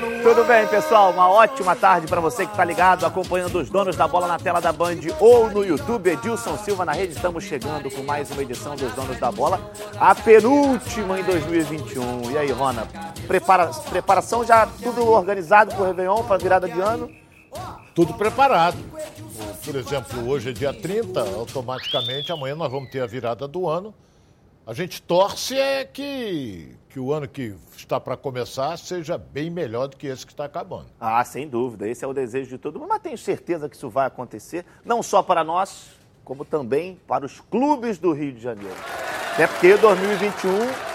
Tudo bem, pessoal? Uma ótima tarde para você que está ligado, acompanhando os donos da bola na tela da Band ou no YouTube. Edilson Silva na rede. Estamos chegando com mais uma edição dos donos da bola, a penúltima em 2021. E aí, Rona? Prepara... Preparação já tudo organizado para o Réveillon, para virada de ano? Tudo preparado. Por exemplo, hoje é dia 30, automaticamente amanhã nós vamos ter a virada do ano. A gente torce é que, que o ano que está para começar seja bem melhor do que esse que está acabando. Ah, sem dúvida. Esse é o desejo de todo mundo. Mas tenho certeza que isso vai acontecer, não só para nós, como também para os clubes do Rio de Janeiro. Até porque 2021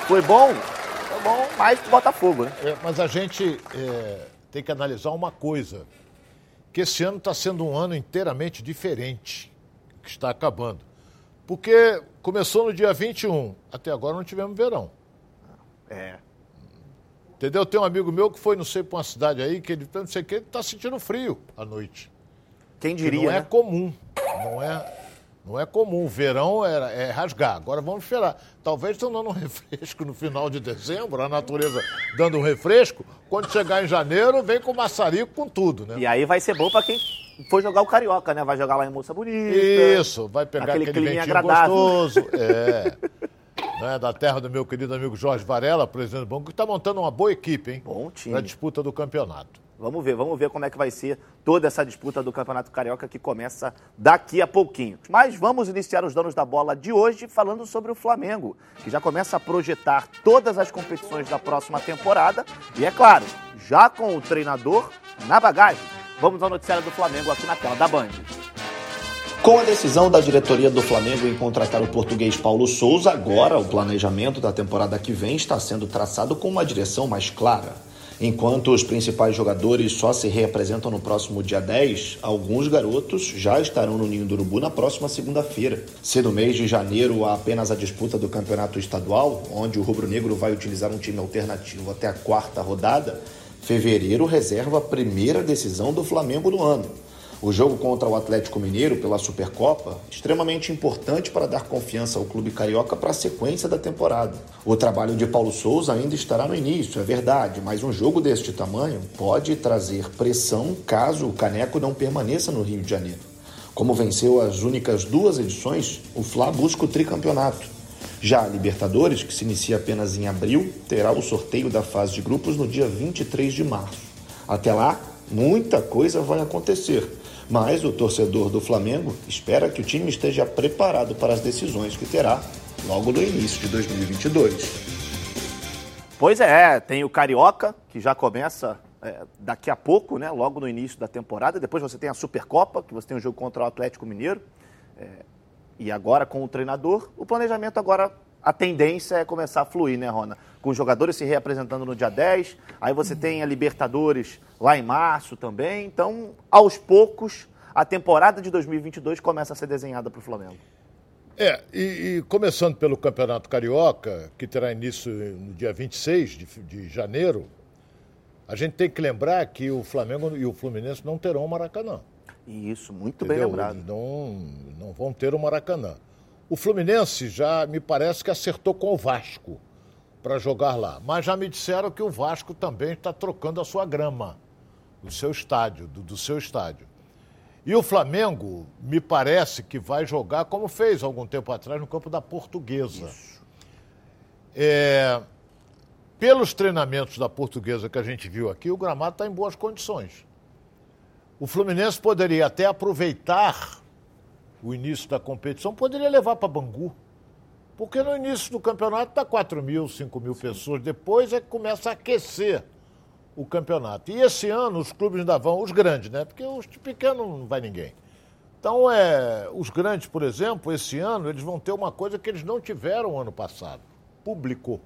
foi bom, foi bom mais que Botafogo, né? É, mas a gente é, tem que analisar uma coisa, que esse ano está sendo um ano inteiramente diferente, que está acabando. Porque começou no dia 21, até agora não tivemos verão. É. Entendeu? Tem um amigo meu que foi, não sei, para uma cidade aí, que ele não sei o que, ele está sentindo frio à noite. Quem Que diria, não é né? comum. Não é, não é comum. O verão era, é rasgar. Agora vamos esperar. Talvez estão dando um refresco no final de dezembro, a natureza dando um refresco. Quando chegar em janeiro, vem com maçarico com tudo, né? E aí vai ser bom para quem for jogar o Carioca, né? Vai jogar lá em Moça Bonita. Isso, vai pegar Aquele aquele, ventinho agradável. gostoso. É. Né, da terra do meu querido amigo Jorge Varela, presidente do banco, que está montando uma boa equipe, hein? Bom time. Para a disputa do campeonato. Vamos ver, vamos ver como é que vai ser toda essa disputa do Campeonato Carioca que começa daqui a pouquinho. Mas vamos iniciar os donos da bola de hoje falando sobre o Flamengo, que já começa a projetar todas as competições da próxima temporada e, é claro, já com o treinador na bagagem. Vamos ao noticiário do Flamengo aqui na tela da Band. Com a decisão da diretoria do Flamengo em contratar o português Paulo Souza, agora o planejamento da temporada que vem está sendo traçado com uma direção mais clara. Enquanto os principais jogadores só se reapresentam no próximo dia 10, alguns garotos já estarão no Ninho do Urubu na próxima segunda-feira. Se no mês de janeiro há apenas a disputa do campeonato estadual, onde o rubro-negro vai utilizar um time alternativo até a quarta rodada, fevereiro reserva a primeira decisão do Flamengo no ano. O jogo contra o Atlético Mineiro pela Supercopa, extremamente importante para dar confiança ao clube carioca para a sequência da temporada. O trabalho de Paulo Souza ainda estará no início, é verdade, mas um jogo deste tamanho pode trazer pressão caso o Caneco não permaneça no Rio de Janeiro. Como venceu as únicas duas edições, o Fla busca o tricampeonato. Já a Libertadores, que se inicia apenas em abril, terá o sorteio da fase de grupos no dia 23 de março. Até lá, muita coisa vai acontecer, mas o torcedor do Flamengo espera que o time esteja preparado para as decisões que terá logo no início de 2022. Pois é, tem o Carioca, que já começa é, daqui a pouco, né? Logo no início da temporada. Depois você tem a Supercopa, que você tem o jogo contra o Atlético Mineiro. É, e agora com o treinador, o planejamento agora, a tendência é começar a fluir, né, Rona? Com os jogadores se reapresentando no dia 10, aí você tem a Libertadores lá em março também. Então, aos poucos, a temporada de 2022 começa a ser desenhada para o Flamengo. É, e, e começando pelo Campeonato Carioca, que terá início no dia 26 de, de janeiro, a gente tem que lembrar que o Flamengo e o Fluminense não terão o Maracanã. Isso, muito bem entendeu? lembrado. Eles não, não vão ter o Maracanã. O Fluminense já me parece que acertou com o Vasco para jogar lá. Mas já me disseram que o Vasco também está trocando a sua grama, o seu estádio, do, do seu estádio. E o Flamengo, me parece que vai jogar como fez algum tempo atrás no campo da Portuguesa. É, pelos treinamentos da Portuguesa que a gente viu aqui, o gramado está em boas condições. O Fluminense poderia até aproveitar o início da competição, poderia levar para Bangu. Porque no início do campeonato está 4 mil, 5 mil pessoas. Depois é que começa a aquecer o campeonato. E esse ano os clubes ainda vão, os grandes, né? Porque os pequenos não vai ninguém. Então, é, os grandes, por exemplo, esse ano, eles vão ter uma coisa que eles não tiveram ano passado: público.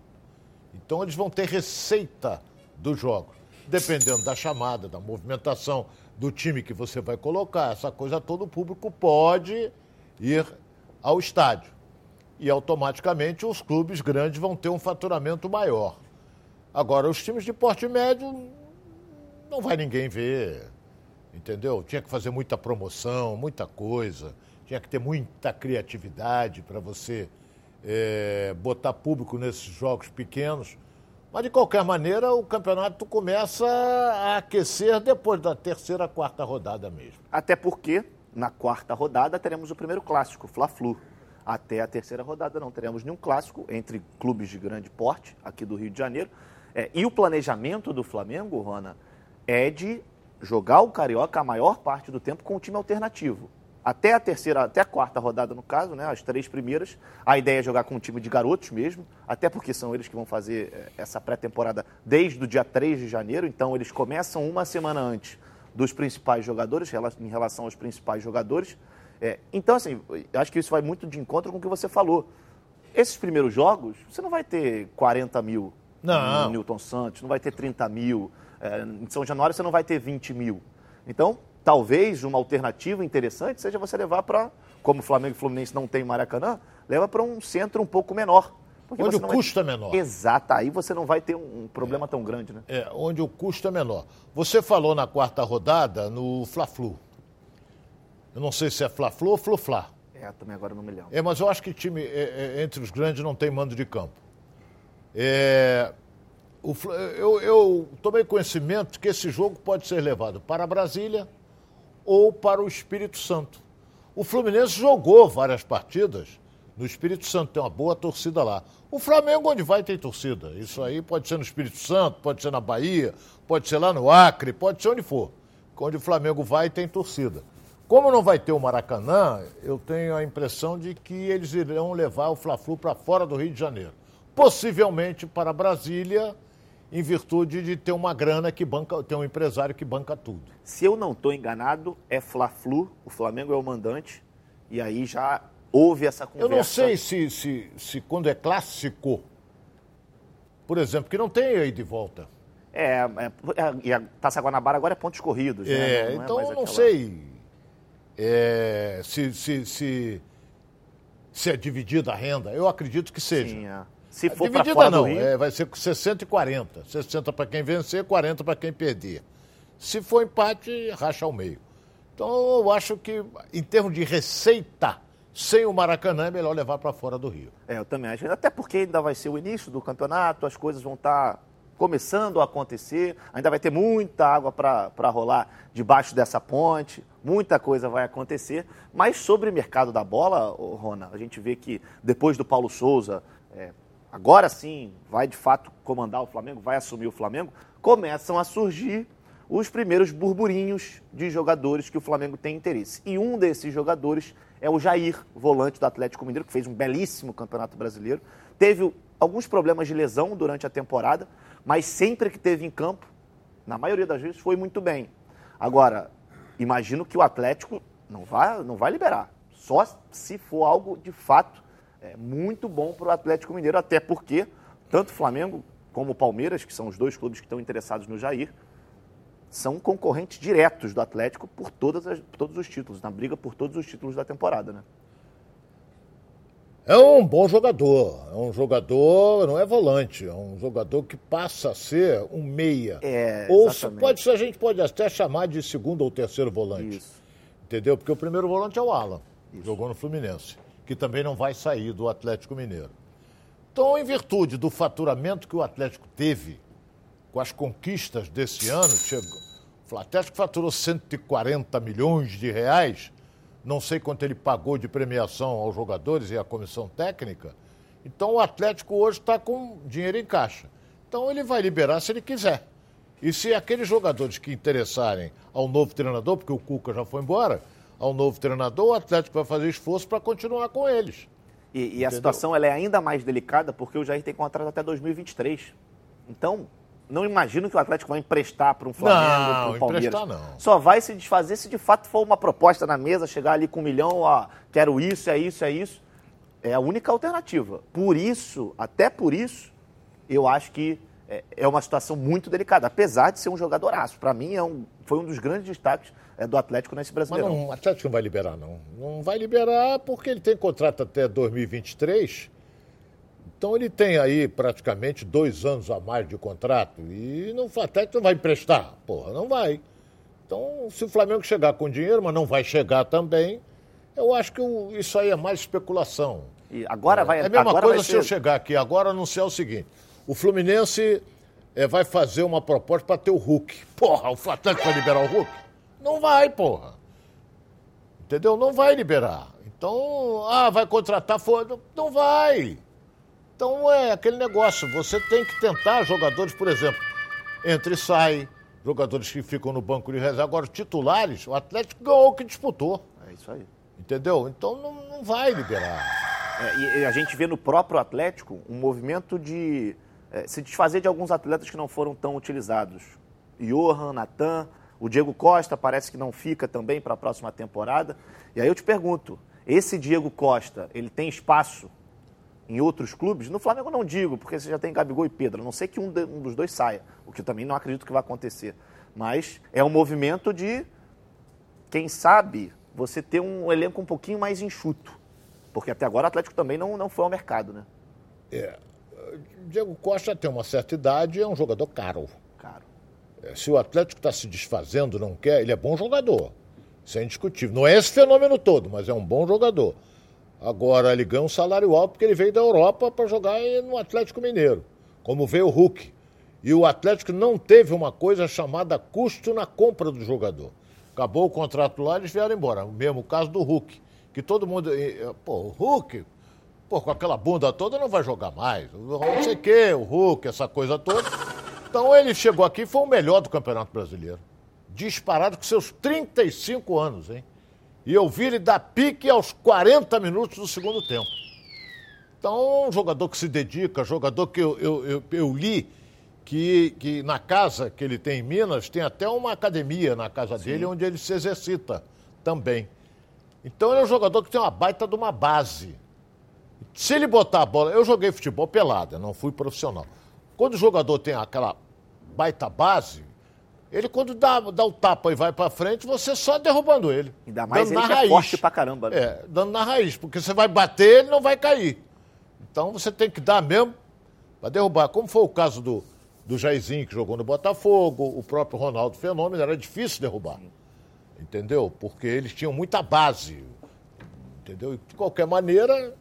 Então, eles vão ter receita dos jogos. Dependendo da chamada, da movimentação, do time que você vai colocar, essa coisa toda, o público pode ir ao estádio. E automaticamente os clubes grandes vão ter um faturamento maior. Agora, os times de porte médio, não vai ninguém ver, entendeu? Tinha que fazer muita promoção, muita coisa, tinha que ter muita criatividade para você é, botar público nesses jogos pequenos. Mas, de qualquer maneira, o campeonato começa a aquecer depois da terceira, quarta rodada mesmo. Até porque, na quarta rodada, teremos o primeiro clássico, Fla-Flu. Até a terceira rodada não teremos nenhum clássico entre clubes de grande porte aqui do Rio de Janeiro. É, e o planejamento do Flamengo, Rona, é de jogar o Carioca a maior parte do tempo com o time alternativo até a terceira, até a quarta rodada no caso, né, as três primeiras, a ideia é jogar com um time de garotos mesmo, até porque são eles que vão fazer eh, essa pré-temporada desde o dia 3 de janeiro, então eles começam uma semana antes dos principais jogadores, em relação aos principais jogadores. É, então, assim, acho que isso vai muito de encontro com o que você falou. Esses primeiros jogos, você não vai ter 40 mil não. no Newton Santos, não vai ter 30 mil. É, em São Januário você não vai ter 20 mil. Então, talvez uma alternativa interessante seja você levar para, como o Flamengo e Fluminense não tem Maracanã, leva para um centro um pouco menor. Onde o custo é menor. Exato, aí você não vai ter um problema é. tão grande, né? É, onde o custo é menor. Você falou na quarta rodada no Fla-Flu. Eu não sei se é Fla-Flu ou Flu-Fla. É, também agora não me lembro. É, mas eu acho que time é, é, entre os grandes não tem mando de campo. É, o, eu, eu tomei conhecimento que esse jogo pode ser levado para Brasília, ou para o Espírito Santo. O Fluminense jogou várias partidas no Espírito Santo, tem uma boa torcida lá. O Flamengo, onde vai, tem torcida. Isso aí pode ser no Espírito Santo, pode ser na Bahia, pode ser lá no Acre, pode ser onde for. Onde o Flamengo vai, tem torcida. Como não vai ter o Maracanã, eu tenho a impressão de que eles irão levar o Fla-Flu para fora do Rio de Janeiro. Possivelmente para Brasília em virtude de ter uma grana que banca, ter um empresário que banca tudo. Se eu não estou enganado, é Fla-Flu, o Flamengo é o mandante, e aí já houve essa conversa. Eu não sei se, se, se quando é clássico, por exemplo, que não tem aí de volta. É, é, é e a Taça Guanabara agora é pontos corridos, né? É, não, não então é eu não aquela... sei é, se, se, se, se é dividida a renda. Eu acredito que seja. Sim, é. Se for para fora não, Rio... é, vai ser 60 e 40. 60 para quem vencer, 40 para quem perder. Se for empate, racha ao meio. Então eu acho que, em termos de receita, sem o Maracanã é melhor levar para fora do Rio. É, eu também acho. Até porque ainda vai ser o início do campeonato, as coisas vão estar tá começando a acontecer, ainda vai ter muita água para rolar debaixo dessa ponte, muita coisa vai acontecer. Mas sobre o mercado da bola, Rona, a gente vê que depois do Paulo Souza, é, agora sim vai de fato comandar o Flamengo, vai assumir o Flamengo, começam a surgir os primeiros burburinhos de jogadores que o Flamengo tem interesse. E um desses jogadores é o Jair, volante do Atlético Mineiro, que fez um belíssimo campeonato brasileiro. Teve alguns problemas de lesão durante a temporada, mas sempre que teve em campo, na maioria das vezes, foi muito bem. Agora, imagino que o Atlético não vai, não vai liberar. Só se for algo de fato é, muito bom para o Atlético Mineiro, até porque tanto o Flamengo como o Palmeiras, que são os dois clubes que estão interessados no Jair, são concorrentes diretos do Atlético por, todas as, por todos os títulos, na briga por todos os títulos da temporada, né? É um bom jogador, é um jogador, não é volante, é um jogador que passa a ser um meia. É, ou pode, a gente pode até chamar de segundo ou terceiro volante. Isso. Entendeu? Porque o primeiro volante é o Alan, Isso. jogou no Fluminense que também não vai sair do Atlético Mineiro. Então, em virtude do faturamento que o Atlético teve com as conquistas desse ano, chegou, o Atlético faturou 140 milhões de reais, não sei quanto ele pagou de premiação aos jogadores e à comissão técnica. Então, o Atlético hoje está com dinheiro em caixa. Então, ele vai liberar se ele quiser. E se aqueles jogadores que interessarem ao novo treinador, porque o Cuca já foi embora, ao novo treinador, o Atlético vai fazer esforço para continuar com eles. E, e a situação ela é ainda mais delicada porque o Jair tem contrato até 2023. Então, não imagino que o Atlético vai emprestar para um Flamengo, para um Palmeiras. Emprestar, não. Só vai se desfazer se de fato for uma proposta na mesa, chegar ali com um milhão, ó, quero isso, é isso, é isso. É a única alternativa. Por isso, até por isso, eu acho que é, é uma situação muito delicada, apesar de ser um jogadoraço. Para mim, é um, foi um dos grandes destaques é, do Atlético nesse brasileiro. Mas não, o Atlético não vai liberar, não. Não vai liberar porque ele tem contrato até 2023. Então ele tem aí praticamente dois anos a mais de contrato. E não, o Atlético não vai emprestar. Porra, não vai. Então, se o Flamengo chegar com dinheiro, mas não vai chegar também, eu acho que isso aí é mais especulação. E agora vai É a mesma coisa se ser... eu chegar aqui agora anunciar o seguinte: O Fluminense é, vai fazer uma proposta para ter o Hulk. Porra, o Atlético vai liberar o Hulk? Não vai, porra. Entendeu? Não vai liberar. Então, ah, vai contratar, for... não vai. Então é aquele negócio, você tem que tentar jogadores, por exemplo, entre e sai, jogadores que ficam no banco de reserva. Agora, titulares, o Atlético ganhou o que disputou. É isso aí. Entendeu? Então não, não vai liberar. É, e a gente vê no próprio Atlético um movimento de é, se desfazer de alguns atletas que não foram tão utilizados. Johan, Natan, o Diego Costa parece que não fica também para a próxima temporada. E aí eu te pergunto, esse Diego Costa, ele tem espaço em outros clubes? No Flamengo não digo, porque você já tem Gabigol e Pedro. A não sei que um, de, um dos dois saia, o que eu também não acredito que vai acontecer. Mas é um movimento de, quem sabe, você ter um elenco um pouquinho mais enxuto. Porque até agora o Atlético também não, não foi ao mercado, né? É. Diego Costa tem uma certa idade e é um jogador caro. Caro. É, se o Atlético está se desfazendo, não quer, ele é bom jogador. Isso é indiscutível. Não é esse fenômeno todo, mas é um bom jogador. Agora, ele ganha um salário alto porque ele veio da Europa para jogar no Atlético Mineiro, como veio o Hulk. E o Atlético não teve uma coisa chamada custo na compra do jogador. Acabou o contrato lá, eles vieram embora. O mesmo caso do Hulk, que todo mundo. Pô, o Hulk, pô, com aquela bunda toda não vai jogar mais. Não sei o quê, o Hulk, essa coisa toda. Então ele chegou aqui e foi o melhor do Campeonato Brasileiro. Disparado com seus 35 anos, hein? E eu vi ele dar pique aos 40 minutos do segundo tempo. Então, um jogador que se dedica, jogador que eu, eu, eu, eu li que, que na casa que ele tem em Minas, tem até uma academia na casa Sim. dele onde ele se exercita também. Então ele é um jogador que tem uma baita de uma base. Se ele botar a bola. Eu joguei futebol pelada, não fui profissional. Quando o jogador tem aquela baita base, ele, quando dá, dá o tapa e vai para frente, você só derrubando ele. Ainda mais ele que é forte pra caramba. Né? É, dando na raiz, porque você vai bater, ele não vai cair. Então você tem que dar mesmo para derrubar. Como foi o caso do, do Jairzinho, que jogou no Botafogo, o próprio Ronaldo Fenômeno, era difícil derrubar. Entendeu? Porque eles tinham muita base. Entendeu? E, de qualquer maneira,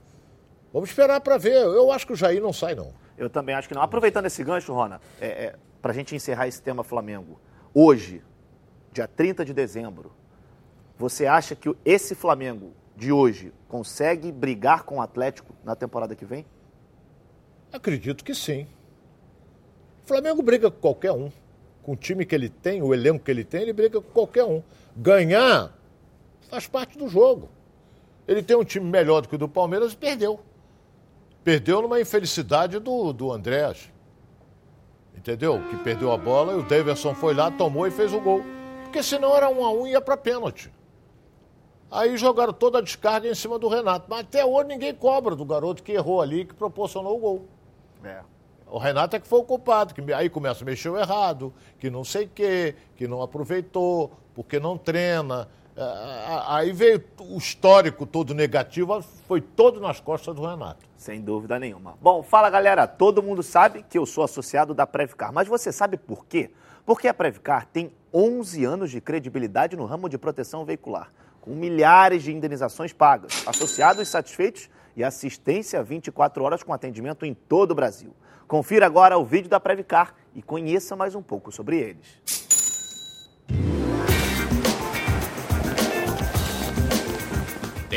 vamos esperar para ver. Eu acho que o Jair não sai, não. Eu também acho que não. Aproveitando esse gancho, Rona, é, é, para a gente encerrar esse tema Flamengo hoje, dia 30 de dezembro, você acha que esse Flamengo de hoje consegue brigar com o Atlético na temporada que vem? Acredito que sim. O Flamengo briga com qualquer um. Com o time que ele tem, o elenco que ele tem, ele briga com qualquer um. Ganhar faz parte do jogo. Ele tem um time melhor do que o do Palmeiras e perdeu. Perdeu numa infelicidade do, do Andrés entendeu? Que perdeu a bola e o Davidson foi lá, tomou e fez o gol. Porque senão era um a um e ia para pênalti. Aí jogaram toda a descarga em cima do Renato. Mas até hoje ninguém cobra do garoto que errou ali, que proporcionou o gol. É. O Renato é que foi o culpado, que aí começa a mexer errado, que não sei o quê, que não aproveitou, porque não treina. É, aí veio o histórico todo negativo, foi todo nas costas do Renato. Sem dúvida nenhuma. Bom, fala galera, todo mundo sabe que eu sou associado da Previcar, mas você sabe por quê? Porque a Previcar tem 11 anos de credibilidade no ramo de proteção veicular, com milhares de indenizações pagas, associados satisfeitos e assistência 24 horas com atendimento em todo o Brasil. Confira agora o vídeo da Previcar e conheça mais um pouco sobre eles.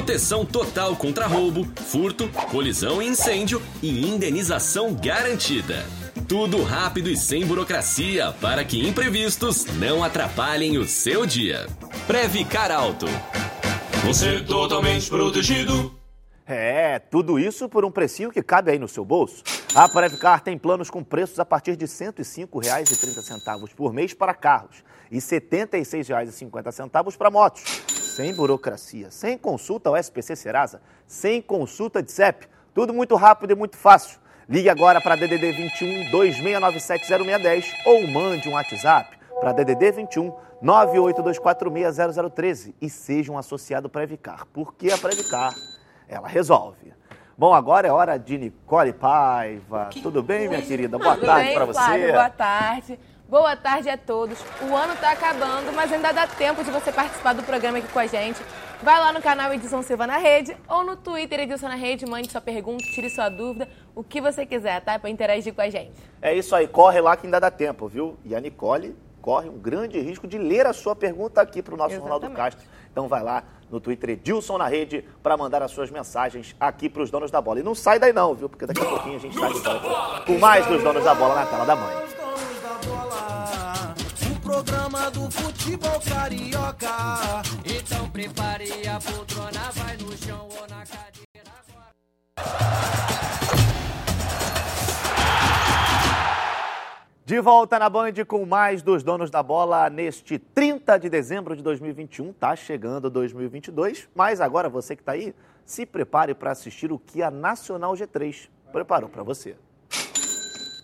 Proteção total contra roubo, furto, colisão e incêndio e indenização garantida. Tudo rápido e sem burocracia para que imprevistos não atrapalhem o seu dia. Previcar Alto. Você totalmente protegido. É, tudo isso por um precinho que cabe aí no seu bolso. A Previcar tem planos com preços a partir de R$ 105,30 por mês para carros e R$ 76,50 para motos. Sem burocracia, sem consulta ao SPC Serasa, sem consulta de CEP. Tudo muito rápido e muito fácil. Ligue agora para DDD 21 2697 0610 ou mande um WhatsApp para DDD 21 982460013 e seja um associado Previcar, porque a Previcar, ela resolve. Bom, agora é hora de Nicole Paiva. Tudo bem, minha querida? Boa Tudo tarde para você. Boa tarde. Boa tarde a todos. O ano está acabando, mas ainda dá tempo de você participar do programa aqui com a gente. Vai lá no canal Edson Silva na Rede ou no Twitter Edson na Rede, mande sua pergunta, tire sua dúvida, o que você quiser, tá? Para interagir com a gente. É isso aí, corre lá que ainda dá tempo, viu? E a Nicole corre um grande risco de ler a sua pergunta aqui para o nosso Exatamente. Ronaldo Castro. Então vai lá no Twitter Edilson na rede para mandar as suas mensagens aqui para os donos da bola. E não sai daí não, viu? Porque daqui a pouquinho a gente está de volta com mais dos donos da bola na tela da mãe. Programa do futebol carioca. Então prepare a poltrona, vai no chão ou na cadeira agora. De volta na Band com mais dos donos da bola neste 30 de dezembro de 2021. Tá chegando 2022, mas agora você que está aí, se prepare para assistir o que a Nacional G3 preparou para você.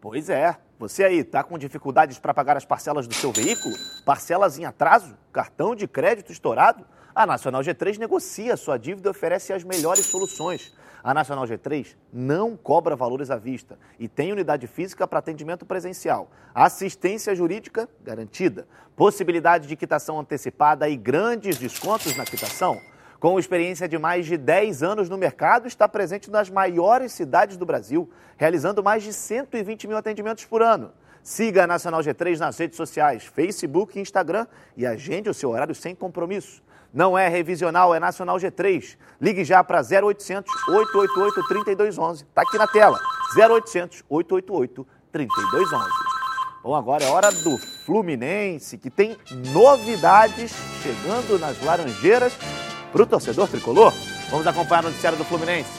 Pois é. Você aí está com dificuldades para pagar as parcelas do seu veículo? Parcelas em atraso? Cartão de crédito estourado? A Nacional G3 negocia sua dívida e oferece as melhores soluções. A Nacional G3 não cobra valores à vista e tem unidade física para atendimento presencial. Assistência jurídica garantida. Possibilidade de quitação antecipada e grandes descontos na quitação. Com experiência de mais de 10 anos no mercado, está presente nas maiores cidades do Brasil, realizando mais de 120 mil atendimentos por ano. Siga a Nacional G3 nas redes sociais, Facebook e Instagram e agende o seu horário sem compromisso. Não é revisional, é Nacional G3. Ligue já para 0800 888 3211. Está aqui na tela. 0800 888 3211. Bom, agora é hora do Fluminense, que tem novidades chegando nas Laranjeiras para o torcedor tricolor. Vamos acompanhar o noticiário do Fluminense.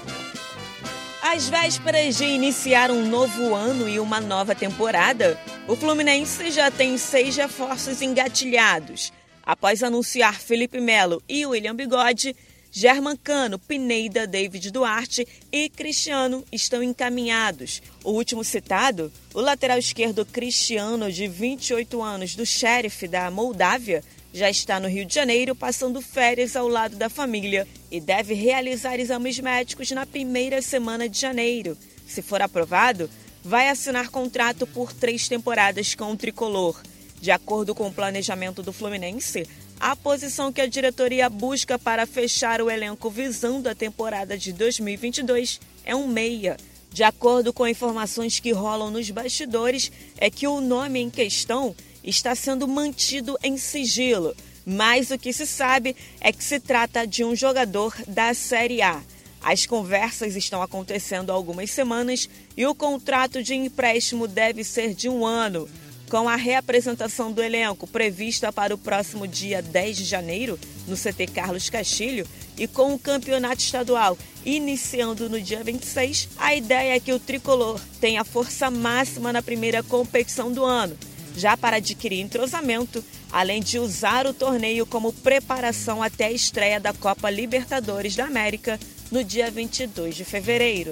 Às vésperas de iniciar um novo ano e uma nova temporada, o Fluminense já tem seis reforços engatilhados. Após anunciar Felipe Melo e William Bigode, German Cano, Pineida, David Duarte e Cristiano estão encaminhados. O último citado, o lateral esquerdo Cristiano, de 28 anos, do Sheriff da Moldávia, já está no Rio de Janeiro passando férias ao lado da família e deve realizar exames médicos na primeira semana de janeiro. Se for aprovado, vai assinar contrato por três temporadas com o tricolor. De acordo com o planejamento do Fluminense, a posição que a diretoria busca para fechar o elenco visando a temporada de 2022 é um meia. De acordo com informações que rolam nos bastidores, é que o nome em questão está sendo mantido em sigilo, mas o que se sabe é que se trata de um jogador da Série A. As conversas estão acontecendo há algumas semanas e o contrato de empréstimo deve ser de um ano. Com a reapresentação do elenco prevista para o próximo dia 10 de janeiro, no CT Carlos Castilho, e com o campeonato estadual iniciando no dia 26, a ideia é que o tricolor tenha força máxima na primeira competição do ano, já para adquirir entrosamento, além de usar o torneio como preparação até a estreia da Copa Libertadores da América no dia 22 de fevereiro.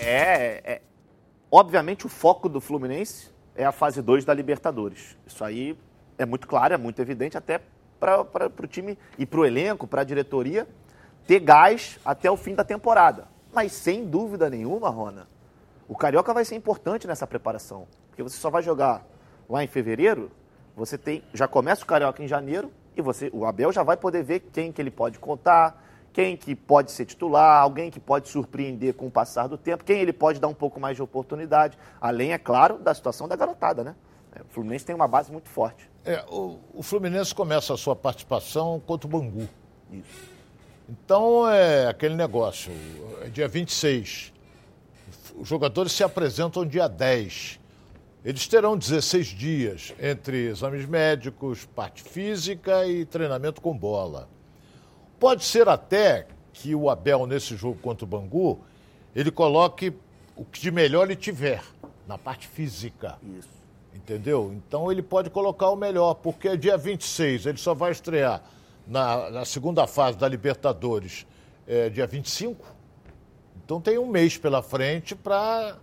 É, é, obviamente o foco do Fluminense é a fase 2 da Libertadores. Isso aí é muito claro, é muito evidente até para o time e para o elenco, para a diretoria ter gás até o fim da temporada. Mas sem dúvida nenhuma, Rona, o Carioca vai ser importante nessa preparação. Porque você só vai jogar lá em fevereiro, você tem, já começa o Carioca em janeiro e você, o Abel já vai poder ver quem que ele pode contar, quem que pode ser titular, alguém que pode surpreender com o passar do tempo, quem ele pode dar um pouco mais de oportunidade, além, é claro, da situação da garotada, né? É, O Fluminense tem uma base muito forte. É, o, o Fluminense começa a sua participação contra o Bangu. Isso. Então é aquele negócio, é dia 26. Os jogadores se apresentam dia 10. Eles terão 16 dias entre exames médicos, parte física e treinamento com bola. Pode ser até que o Abel, nesse jogo contra o Bangu, ele coloque o que de melhor ele tiver na parte física. Isso. Entendeu? Então ele pode colocar o melhor, porque é dia 26, ele só vai estrear na, na segunda fase da Libertadores é, dia 25. Então tem um mês pela frente para.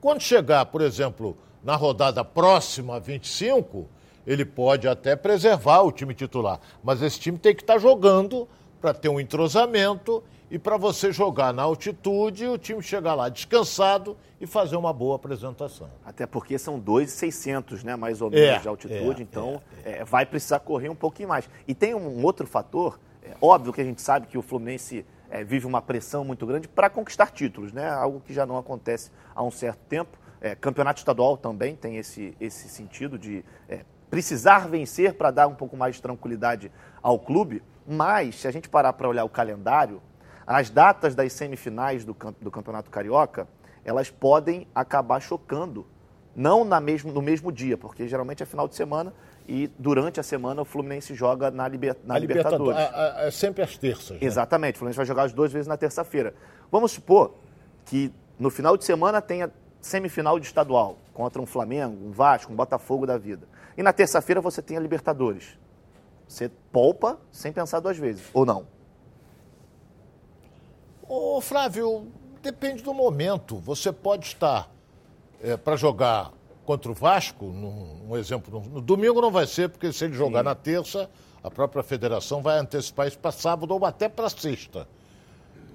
Quando chegar, por exemplo, na rodada próxima, 25, ele pode até preservar o time titular. Mas esse time tem que estar jogando para ter um entrosamento e para você jogar na altitude, o time chegar lá descansado e fazer uma boa apresentação. Até porque são 2,600, né, mais ou menos, É, de altitude, é, então é, vai precisar correr um pouquinho mais. E tem um outro fator, é, óbvio que a gente sabe que o Fluminense é, vive uma pressão muito grande para conquistar títulos, né, algo que já não acontece há um certo tempo. É, campeonato estadual também tem esse, esse sentido de é, precisar vencer para dar um pouco mais de tranquilidade ao clube, mas se a gente parar para olhar o calendário, as datas das semifinais do, do Campeonato Carioca, elas podem acabar chocando. Não na mesmo, no mesmo dia, porque geralmente é final de semana e durante a semana o Fluminense joga na, liber, na a Libertadores. É sempre às terças. né? Exatamente, o Fluminense vai jogar as duas vezes na terça-feira. Vamos supor que no final de semana tenha semifinal de estadual contra um Flamengo, um Vasco, um Botafogo da vida. E na terça-feira você tem a Libertadores. Você poupa sem pensar duas vezes, ou não? Ô, Flávio, depende do momento. Você pode estar para jogar contra o Vasco, um exemplo, no, domingo não vai ser, porque se ele jogar na terça, a própria federação vai antecipar isso para sábado ou até para sexta.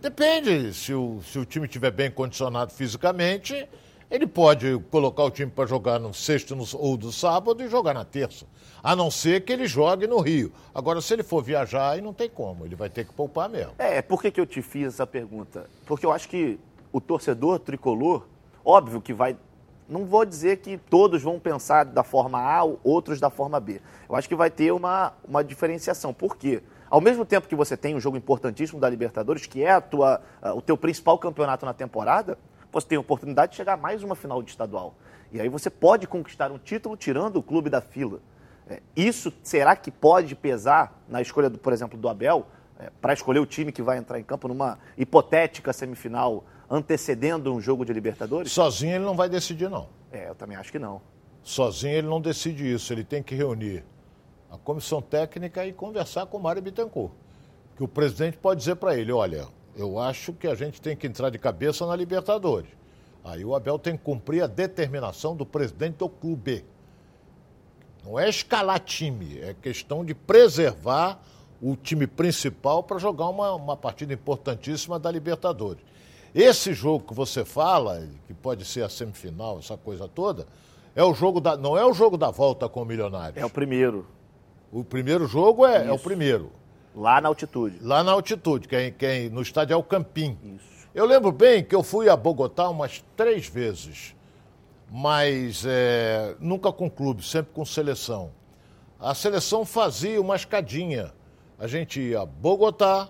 Depende, se o, se o time estiver bem condicionado fisicamente, ele pode colocar o time para jogar no sexto ou no sábado e jogar na terça. A não ser que ele jogue no Rio. Agora, se ele for viajar, aí não tem como, ele vai ter que poupar mesmo. É, por que, que eu te fiz essa pergunta? Porque eu acho que o torcedor tricolor, óbvio que vai. Não vou dizer que todos vão pensar da forma A, outros da forma B. Eu acho que vai ter uma, uma diferenciação. Por quê? Ao mesmo tempo que você tem um jogo importantíssimo da Libertadores, que é a tua, o teu principal campeonato na temporada, você tem a oportunidade de chegar a mais uma final de estadual. E aí você pode conquistar um título tirando o clube da fila. É, isso será que pode pesar na escolha, do, por exemplo, do Abel, para escolher o time que vai entrar em campo numa hipotética semifinal antecedendo um jogo de Libertadores? Sozinho ele não vai decidir, não. É, eu também acho que não. Sozinho ele não decide isso, ele tem que reunir a comissão técnica e conversar com o Mário Bittencourt. Que o presidente pode dizer para ele, olha, eu acho que a gente tem que entrar de cabeça na Libertadores. Aí o Abel tem que cumprir a determinação do presidente do clube. Não é escalar time, é questão de preservar o time principal para jogar uma, uma partida importantíssima da Libertadores. Esse jogo que você fala, que pode ser a semifinal, essa coisa toda, é o jogo da, não é o jogo da volta com o Milionários. É o primeiro, O primeiro jogo é, é o primeiro, lá na altitude. lá na altitude, que, é, que é no estádio é o Campim. Isso. Eu lembro bem que eu fui a Bogotá umas três vezes, mas é, nunca com clube, sempre com seleção. A seleção fazia uma escadinha. A gente ia a Bogotá,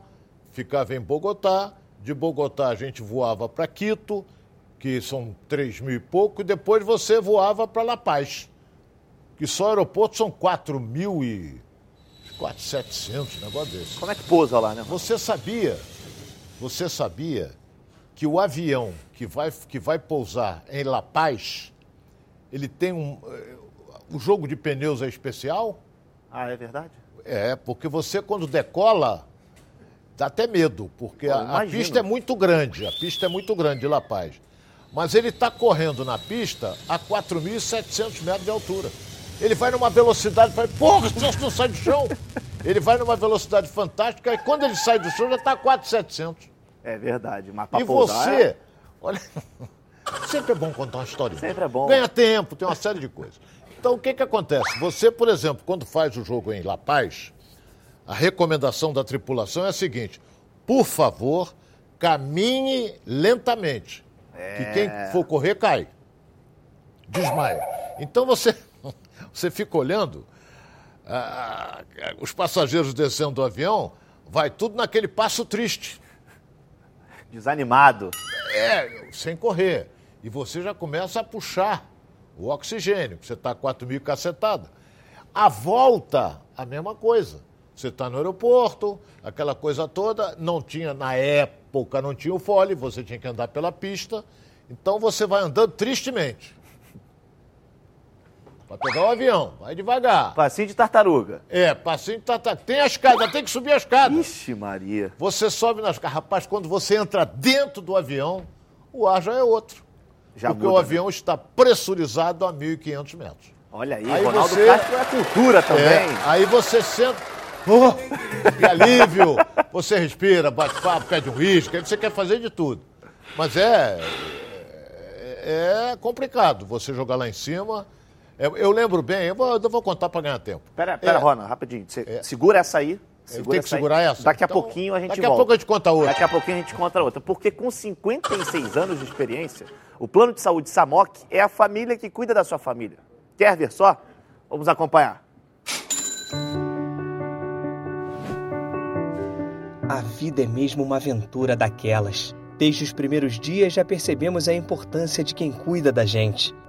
ficava em Bogotá, de Bogotá a gente voava para Quito, que são três mil e pouco, e depois você voava para La Paz, que só aeroporto são quatro mil e... quase 700, negócio desse. Como é que pousa lá, né? Você sabia, você sabia que o avião que vai, que vai pousar em La Paz, ele tem um. eh, O jogo de pneus é especial? Ah, é verdade? É, porque você quando decola, dá até medo, porque Pô, a, a pista é muito grande, a pista é muito grande de La Paz. Mas ele está correndo na pista a 4.700 metros de altura. Ele vai numa velocidade, fala, porra, você não sai do chão. Ele vai numa velocidade fantástica, e quando ele sai do chão já está a 4.700. É verdade. Mas pra E pousar, você, é- olha, sempre é bom contar uma história. Sempre é bom. Ganha tempo, tem uma série de coisas. Então, o que que acontece? Você, por exemplo, quando faz o jogo em La Paz, a recomendação da tripulação é a seguinte: por favor, caminhe lentamente. Que quem for correr cai. Desmaia. Então você, você fica olhando, ah, os passageiros descendo do avião, vai tudo naquele passo triste. desanimado. É, sem correr. E você já começa a puxar o oxigênio, que você está 4 mil cacetada. A volta, a mesma coisa. Você está no aeroporto, aquela coisa toda, não tinha, na época, não tinha o fole, você tinha que andar pela pista, então você vai andando tristemente. Para pegar o avião, vai devagar. Passinho de tartaruga. É, passinho de tartaruga. Tem a escada, tem que subir a escada. Ixi, Maria. Você sobe nas escada. Rapaz, quando você entra dentro do avião, o ar já é outro. Já porque muda, o né? avião está pressurizado a 1.500 metros. Olha aí, Aí Ronaldo você- Castro é cultura também. É, aí você senta. Oh, que alívio! Você respira, bate papo, pede um uísque, aí você quer fazer de tudo. Mas é, é, é complicado você jogar lá em cima. É, Eu, lembro bem, eu vou, eu vou contar para ganhar tempo. Pera, pera, É. Ronaldo, rapidinho. Você Segura essa aí. Segura tenho que essa aí. segurar essa? Daqui a Então, pouquinho a gente daqui a volta. pouco a gente conta outra. Daqui a pouquinho a gente conta outra. Porque com 56 anos de experiência, o Plano de Saúde Samok é a família que cuida da sua família. Quer ver só? Vamos acompanhar. A vida é mesmo uma aventura daquelas. Desde os primeiros dias já percebemos a importância de quem cuida da gente.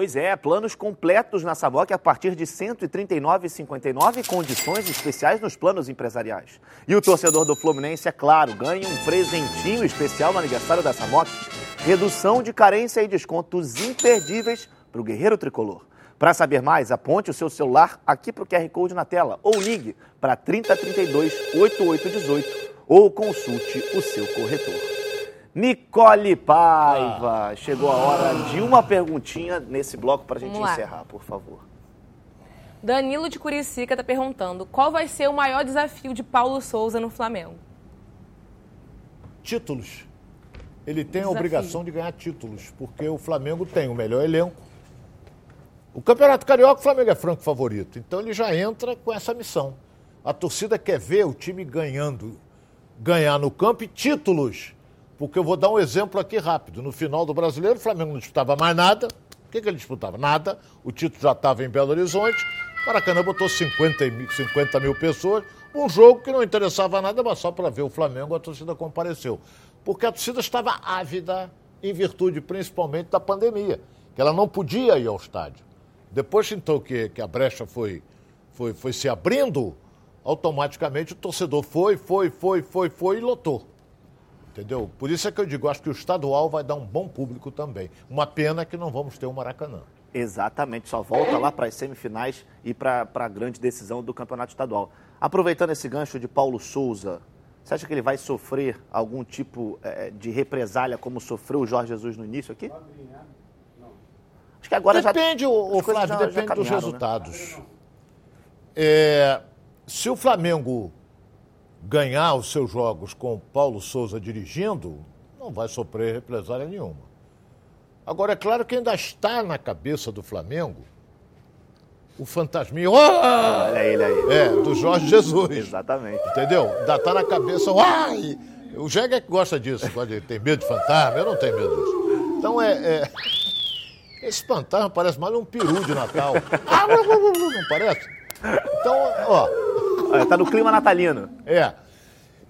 Pois é, planos completos na Samok a partir de R$ 139,59 e condições especiais nos planos empresariais. E o torcedor do Fluminense, é claro, ganha um presentinho especial no aniversário da Samok. Redução de carência e descontos imperdíveis para o Guerreiro Tricolor. Para saber mais, aponte o seu celular aqui para o QR Code na tela ou ligue para 3032 8818 ou consulte o seu corretor. Nicole Paiva, chegou a hora de uma perguntinha nesse bloco para a gente Vamos lá. encerrar, por favor. Danilo de Curicica está perguntando qual vai ser o maior desafio de Paulo Souza no Flamengo? Títulos. Ele tem a Desafio. obrigação de ganhar títulos, porque o Flamengo tem o melhor elenco. O Campeonato Carioca, o Flamengo é franco favorito. Então ele já entra com essa missão. A torcida quer ver o time ganhando, ganhar no campo e títulos. Porque eu vou dar um exemplo aqui rápido. No final do brasileiro, o Flamengo não disputava mais nada. O que, que ele disputava? Nada. O título já estava em Belo Horizonte. Maracanã botou 50 mil, 50 mil pessoas. Um jogo que não interessava nada, mas só para ver o Flamengo, a torcida compareceu. Porque a torcida estava ávida, em virtude principalmente da pandemia, que ela não podia ir ao estádio. Depois, então, que, que a brecha foi, foi, foi se abrindo, automaticamente o torcedor foi, foi, foi, foi, foi e lotou. Entendeu? Por isso é que eu digo, acho que o estadual vai dar um bom público também. Uma pena que não vamos ter o Maracanã. Exatamente, só volta lá para as semifinais e para a grande decisão do campeonato estadual. Aproveitando esse gancho de Paulo Souza, você acha que ele vai sofrer algum tipo eh, de represália como sofreu o Jorge Jesus no início aqui? Acho que agora já. depende, o, as coisas Flávio, já- já depende dos caminharam, né? resultados. É, se o Flamengo ganhar os seus jogos com o Paulo Souza dirigindo, não vai sofrer represália nenhuma. Agora, é claro que ainda está na cabeça do Flamengo o fantasminha. Olha ele aí. É, do Jorge Jesus. Exatamente. Entendeu? Ainda está na cabeça. O Jega é que gosta disso, gosta de- tem medo de fantasma, eu não tenho medo disso. Então é. é- Esse fantasma parece mais um peru de Natal. Não parece? Então, ó. Olha, tá no clima natalino. É.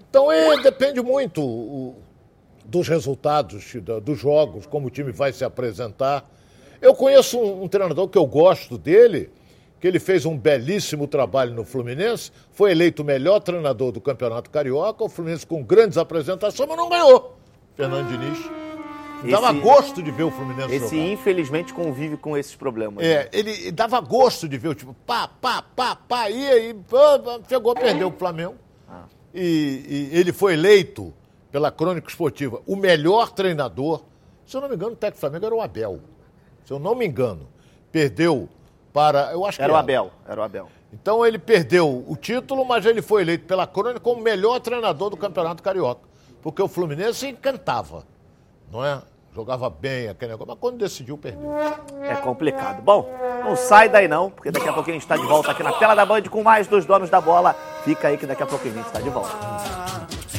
Então é, depende muito o- dos resultados dos jogos, como o time vai se apresentar. Eu conheço um, um treinador que eu gosto dele, que ele fez um belíssimo trabalho no Fluminense, foi eleito o melhor treinador do Campeonato Carioca, o Fluminense com grandes apresentações, mas não ganhou. Fernando Diniz. Dava Esse- gosto de ver o Fluminense Esse, jogar. infelizmente, convive com esses problemas. É, né? ele dava gosto de ver o tipo, pá, pá, pá, pá, e aí pá, pá, chegou a perder o Flamengo. E, e ele foi eleito pela Crônica Esportiva o melhor treinador. Se eu não me engano, o técnico do Flamengo era o Abel. Se eu não me engano. perdeu para. Eu acho que Era o Abel, era o Abel. Então ele perdeu o título, mas ele foi eleito pela Crônica como o melhor treinador do Campeonato Carioca. Porque o Fluminense encantava, não é? Jogava bem aquele negócio, mas quando decidiu, perdeu. É complicado. Bom, não sai daí não, porque daqui a pouquinho a gente está de volta aqui na tela da Band com mais dos donos da bola. Fica aí que daqui a pouquinho a gente está de volta.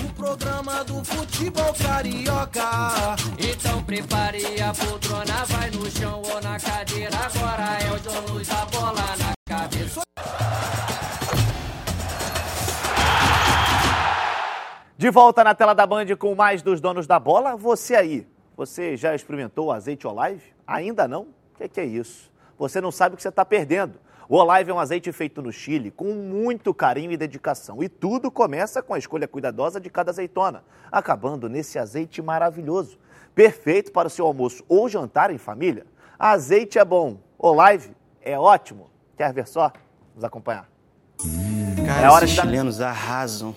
O programa do futebol carioca. Então prepare a poltrona, vai no chão ou na cadeira. Agora é o dono da bola na cabeça. De volta na tela da Band com mais dos donos da bola. Você aí, você já experimentou o azeite Olive? Ainda não? O que, que é isso? Você não sabe o que você está perdendo. O Olive é um azeite feito no Chile com muito carinho e dedicação. E tudo começa com a escolha cuidadosa de cada azeitona, acabando nesse azeite maravilhoso. Perfeito para o seu almoço ou jantar em família. Azeite é bom, Olive é ótimo. Quer ver só? Vamos acompanhar. Cara, É hora de chilenos arrasam.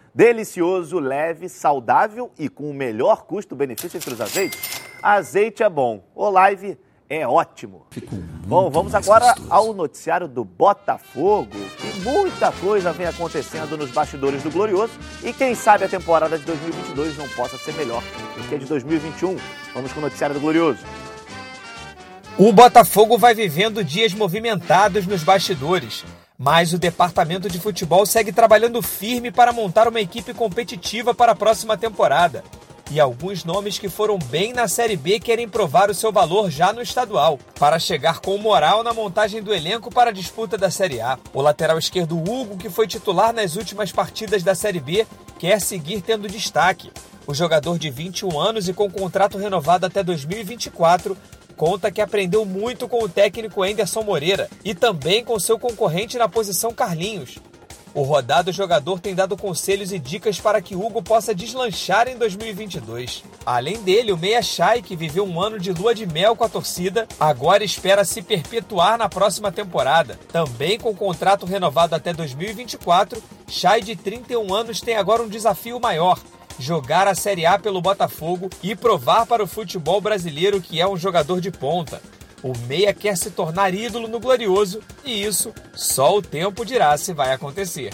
Delicioso, leve, saudável e com o melhor custo-benefício entre os azeites. Azeite é bom, Olive é ótimo. Bom, vamos agora ao noticiário do Botafogo, que muita coisa vem acontecendo nos bastidores do Glorioso e quem sabe a temporada de 2022 não possa ser melhor do que a de 2021. Vamos com o noticiário do Glorioso. O Botafogo vai vivendo dias movimentados nos bastidores, mas o departamento de futebol segue trabalhando firme para montar uma equipe competitiva para a próxima temporada. E alguns nomes que foram bem na Série B querem provar o seu valor já no estadual, para chegar com moral na montagem do elenco para a disputa da Série A. O lateral esquerdo Hugo, que foi titular nas últimas partidas da Série B, quer seguir tendo destaque. O jogador de 21 anos e com contrato renovado até 2024 conta que aprendeu muito com o técnico Anderson Moreira e também com seu concorrente na posição Carlinhos. O rodado jogador tem dado conselhos e dicas para que Hugo possa deslanchar em 2022. Além dele, o Meia Chay, que viveu um ano de lua de mel com a torcida, agora espera se perpetuar na próxima temporada. Também com contrato renovado até 2024, Chay, de 31 anos, tem agora um desafio maior jogar a Série A pelo Botafogo e provar para o futebol brasileiro que é um jogador de ponta. O Meia quer se tornar ídolo no Glorioso e isso só o tempo dirá se vai acontecer.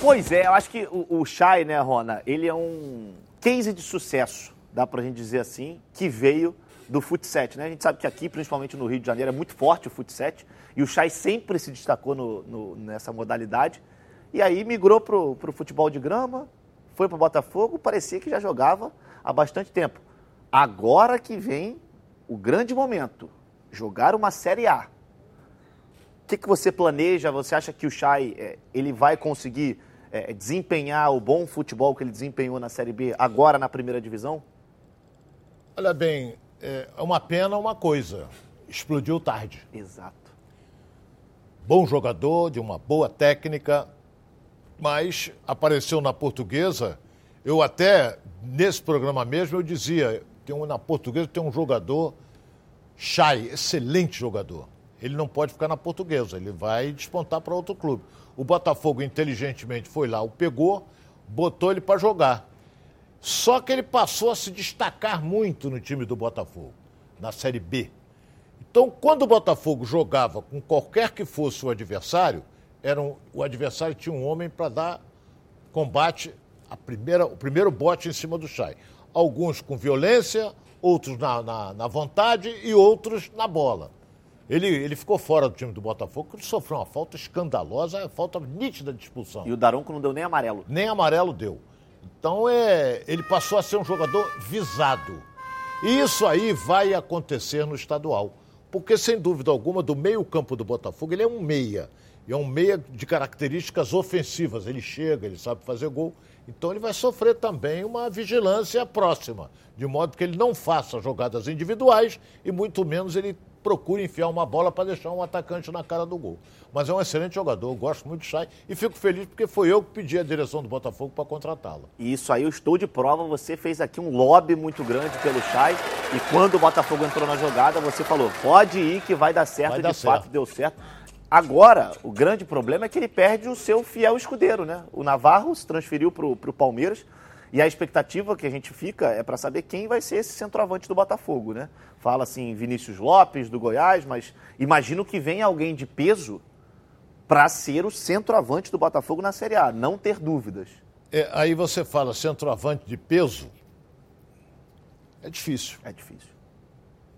Pois é, eu acho que o, o Chay, né, Rona, ele é um case de sucesso, dá pra gente dizer assim, que veio do futsal, né? A gente sabe que aqui, principalmente no Rio de Janeiro, é muito forte o futsal e o Chay sempre se destacou no- no- nessa modalidade. E aí migrou pro, pro futebol de grama, foi pro Botafogo, parecia que já jogava há bastante tempo. Agora que vem o grande momento, jogar uma Série A. O que, que você planeja? Você acha que o Chay eh, ele vai conseguir eh, desempenhar o bom futebol que ele desempenhou na Série B agora na primeira divisão? Olha bem, é uma pena uma coisa. Explodiu tarde. Exato. Bom jogador, de uma boa técnica, mas apareceu na portuguesa. Eu até, nesse programa mesmo, eu dizia, tem um, na portuguesa tem um jogador, Chay, excelente jogador. Ele não pode ficar na portuguesa, ele vai despontar para outro clube. O Botafogo inteligentemente foi lá, o pegou, botou ele para jogar. Só que ele passou a se destacar muito no time do Botafogo, na Série B. Então, quando o Botafogo jogava com qualquer que fosse o adversário, era um- o adversário tinha um homem para dar combate, a primeira, o primeiro bote em cima do Chay. Alguns com violência, outros na, na, na vontade e outros na bola. Ele, ele ficou fora do time do Botafogo, porque ele sofreu uma falta escandalosa, uma falta nítida de expulsão. E o Daronco não deu nem amarelo. Nem amarelo deu. Então é, ele passou a ser um jogador visado. E isso aí vai acontecer no estadual. Porque, sem dúvida alguma, do meio-campo do Botafogo, ele é um meia. E é um meia de características ofensivas. Ele chega, ele sabe fazer gol. Então ele vai sofrer também uma vigilância próxima, de modo que ele não faça jogadas individuais e muito menos ele procure enfiar uma bola para deixar um atacante na cara do gol. Mas é um excelente jogador, gosto muito do Chay e fico feliz porque foi eu que pedi a direção do Botafogo para contratá-lo. E isso aí eu estou de prova, você fez aqui um lobby muito grande pelo Chay e quando o Botafogo entrou na jogada, você falou, pode ir que vai dar certo, Vai e dar de fato certo. deu certo. Agora, o grande problema é que ele perde o seu fiel escudeiro, né? O Navarro se transferiu para o Palmeiras e a expectativa que a gente fica é para saber quem vai ser esse centroavante do Botafogo, né? Fala assim Vinícius Lopes do Goiás, mas imagino que venha alguém de peso para ser o centroavante do Botafogo na Série A, não ter dúvidas. É, aí você fala centroavante de peso, é difícil. É difícil.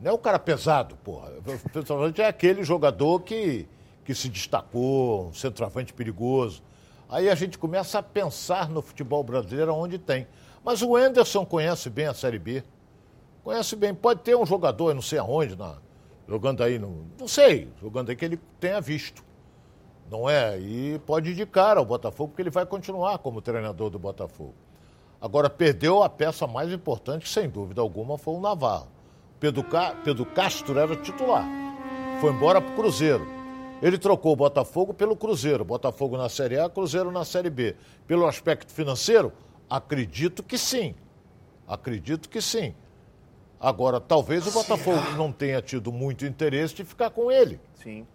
Não é o cara pesado, porra. O centroavante é aquele jogador que, que se destacou, um centroavante perigoso. Aí a gente começa a pensar no futebol brasileiro onde tem. Mas o Enderson conhece bem a Série B. Conhece bem. Pode ter um jogador, não sei aonde, na, jogando aí, no, não sei, jogando aí que ele tenha visto. Não é? E pode indicar ao Botafogo, porque ele vai continuar como treinador do Botafogo. Agora, perdeu a peça mais importante, sem dúvida alguma, foi o Navarro. Pedro, Ca... Pedro Castro era titular. Foi embora para o Cruzeiro. Ele trocou o Botafogo pelo Cruzeiro. Botafogo na Série A, Cruzeiro na Série B. Pelo aspecto financeiro, acredito que sim. Acredito que sim. Agora, talvez o Botafogo não tenha tido muito interesse de ficar com ele. Sim.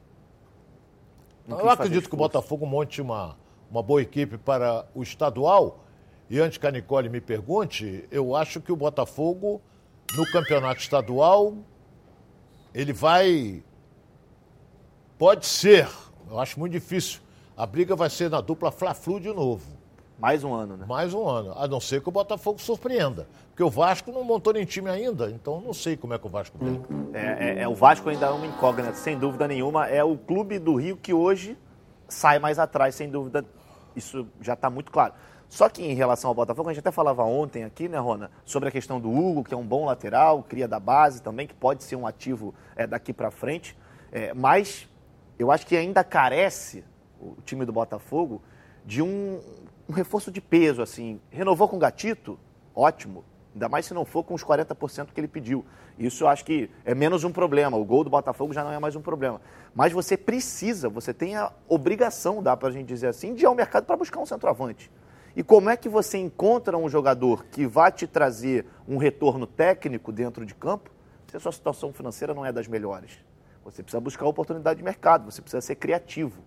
Eu Não fazer acredito que o Botafogo monte uma, uma boa equipe para o estadual. E antes que a Nicole me pergunte, eu acho que o Botafogo, no campeonato estadual, ele vai. Pode ser, eu acho muito difícil. A briga vai ser na dupla Fla-Flu de novo. Mais um ano, né? Mais um ano. A não ser que o Botafogo surpreenda. Porque o Vasco não montou nem time ainda, então não sei como é que o Vasco tem. É, é- é- o Vasco ainda é uma incógnita, sem dúvida nenhuma. É o clube do Rio que hoje sai mais atrás, sem dúvida. Isso já está muito claro. Só que em relação ao Botafogo, a gente até falava ontem aqui, né, Rona, sobre a questão do Hugo, que é um bom lateral, cria da base também, que pode ser um ativo é, daqui para frente. É, mas eu acho que ainda carece o time do Botafogo de um, um reforço de peso, assim. Renovou com o Gatito? Ótimo. Ainda mais se não for com os 40% que ele pediu. Isso eu acho que é menos um problema. O gol do Botafogo já não é mais um problema. Mas você precisa, você tem a obrigação, dá pra gente dizer assim, de ir ao mercado para buscar um centroavante. E como é que você encontra um jogador que vai te trazer um retorno técnico dentro de campo se a sua situação financeira não é das melhores? Você precisa buscar oportunidade de mercado, você precisa ser criativo.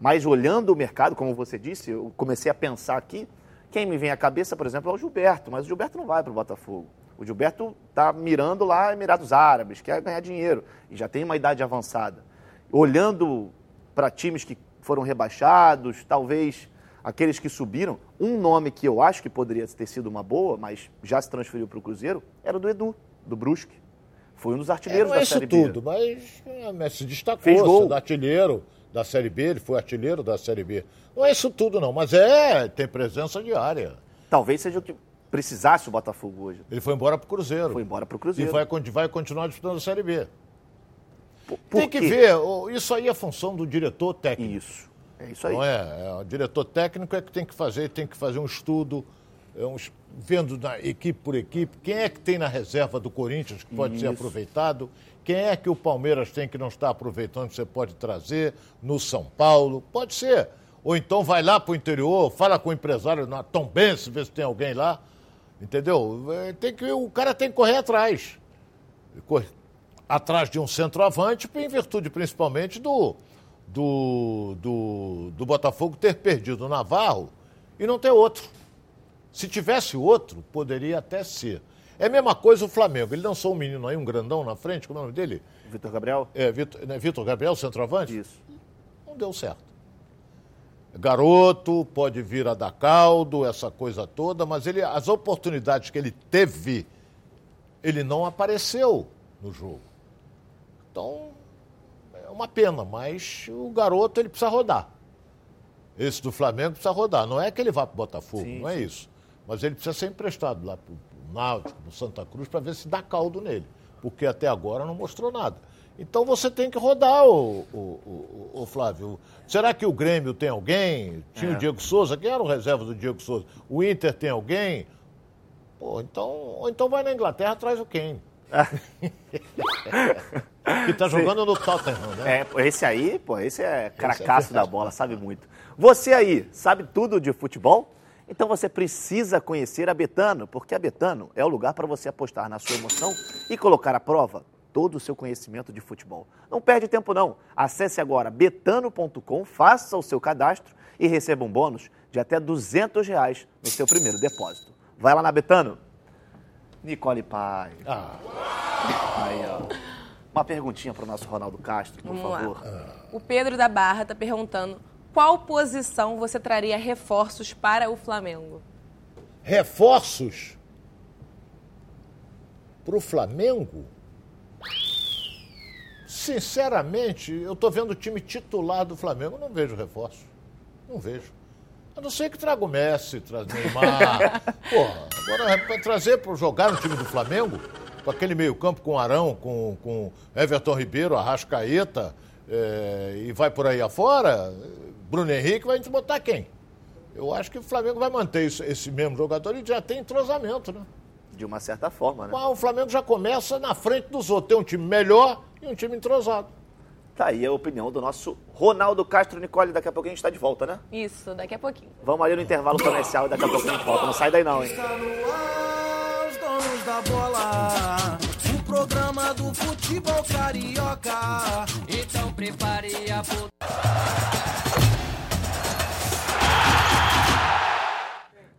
Mas olhando o mercado, como você disse, eu comecei a pensar aqui, quem me vem à cabeça, por exemplo, é o Gilberto, mas o Gilberto não vai para o Botafogo. O Gilberto está mirando lá Emirados Árabes, quer ganhar dinheiro e já tem uma idade avançada. Olhando para times que foram rebaixados, talvez aqueles que subiram, um nome que eu acho que poderia ter sido uma boa, mas já se transferiu para o Cruzeiro, era do Edu, do Brusque. Foi um dos artilheiros é da Série B. tudo, mas, mas se destacou, Fez gol. sendo artilheiro da Série B, ele foi artilheiro da Série B. Não é isso tudo, não, mas é, tem presença diária. Talvez seja o que precisasse o Botafogo hoje. Ele foi embora para o Cruzeiro. Foi embora para o E Cruzeiro. vai, vai continuar disputando a Série B. por tem que quê? ver, isso aí é função do diretor técnico. Isso, é isso aí. Não é? É, O diretor técnico é que tem que fazer, tem que fazer um estudo, es- vendo na equipe por equipe, quem é que tem na reserva do Corinthians que pode ser Isso. aproveitado, quem é que o Palmeiras tem que não está aproveitando que você pode trazer no São Paulo, pode ser. Ou então vai lá para o interior, fala com o empresário na Tom Benz, vê se tem alguém lá, entendeu? É, Tem que, o cara tem que correr atrás. Atrás de um centroavante, em virtude principalmente do, do, do, do Botafogo ter perdido o Navarro e não ter outro. Se tivesse outro, poderia até ser. É a mesma coisa o Flamengo. Ele lançou um menino aí, um grandão na frente, como é o nome dele? Vitor Gabriel? É, Vitor, né, Vitor Gabriel, centroavante? Isso. Não deu certo. Garoto, pode vir a dar caldo, essa coisa toda, mas ele, as oportunidades que ele teve, ele não apareceu no jogo. Então, é uma pena, mas o garoto ele precisa rodar. Esse do Flamengo precisa rodar. Não é que ele vá para o Botafogo, Sim, não é sim. isso. Mas ele precisa ser emprestado lá para o Náutico, para Santa Cruz, para ver se dá caldo nele. Porque até agora não mostrou nada. Então você tem que rodar, o, o, o, o Flávio. Será que o Grêmio tem alguém? Tinha É. o Diego Souza. Quem era o reserva do Diego Souza? O Inter tem alguém? Pô, então, ou então vai na Inglaterra, traz o Kane. Que tá jogando no Tottenham, né? É, esse aí, pô, esse é cracaço da bola, sabe muito. Você aí, sabe tudo de futebol? Então você precisa conhecer a Betano, porque a Betano é o lugar para você apostar na sua emoção e colocar à prova todo o seu conhecimento de futebol. Não perde tempo não. Acesse agora betano.com, faça o seu cadastro e receba um bônus de até 200 reais no seu primeiro depósito. Vai lá na Betano. Nicole Pai. Aí, ó. Uma perguntinha para o nosso Ronaldo Castro, por Vamos lá. favor. O Pedro da Barra está perguntando qual posição você traria reforços para o Flamengo? Reforços para o Flamengo? Sinceramente, eu estou vendo o time titular do Flamengo, não vejo reforço. Não vejo. A não ser que traga o Messi, traz Neymar. Porra, agora para trazer para jogar no time do Flamengo, com aquele meio-campo com Arão, com, com Everton Ribeiro, Arrascaeta, eh, e vai por aí afora, Bruno Henrique, vai a gente botar quem? Eu acho que o Flamengo vai manter esse, esse mesmo jogador e já tem entrosamento, né? De uma certa forma, né? Ah, o Flamengo já começa na frente dos outros. Tem um time melhor e um time entrosado. Tá aí a opinião do nosso Ronaldo Castro Nicole. Daqui a pouco a gente está de volta, né? Isso, daqui a pouquinho. Vamos ali no intervalo comercial e daqui a pouco a gente volta. Não sai daí não, hein? Está no ar, os donos da bola. O programa do futebol carioca. Então prepare a puta.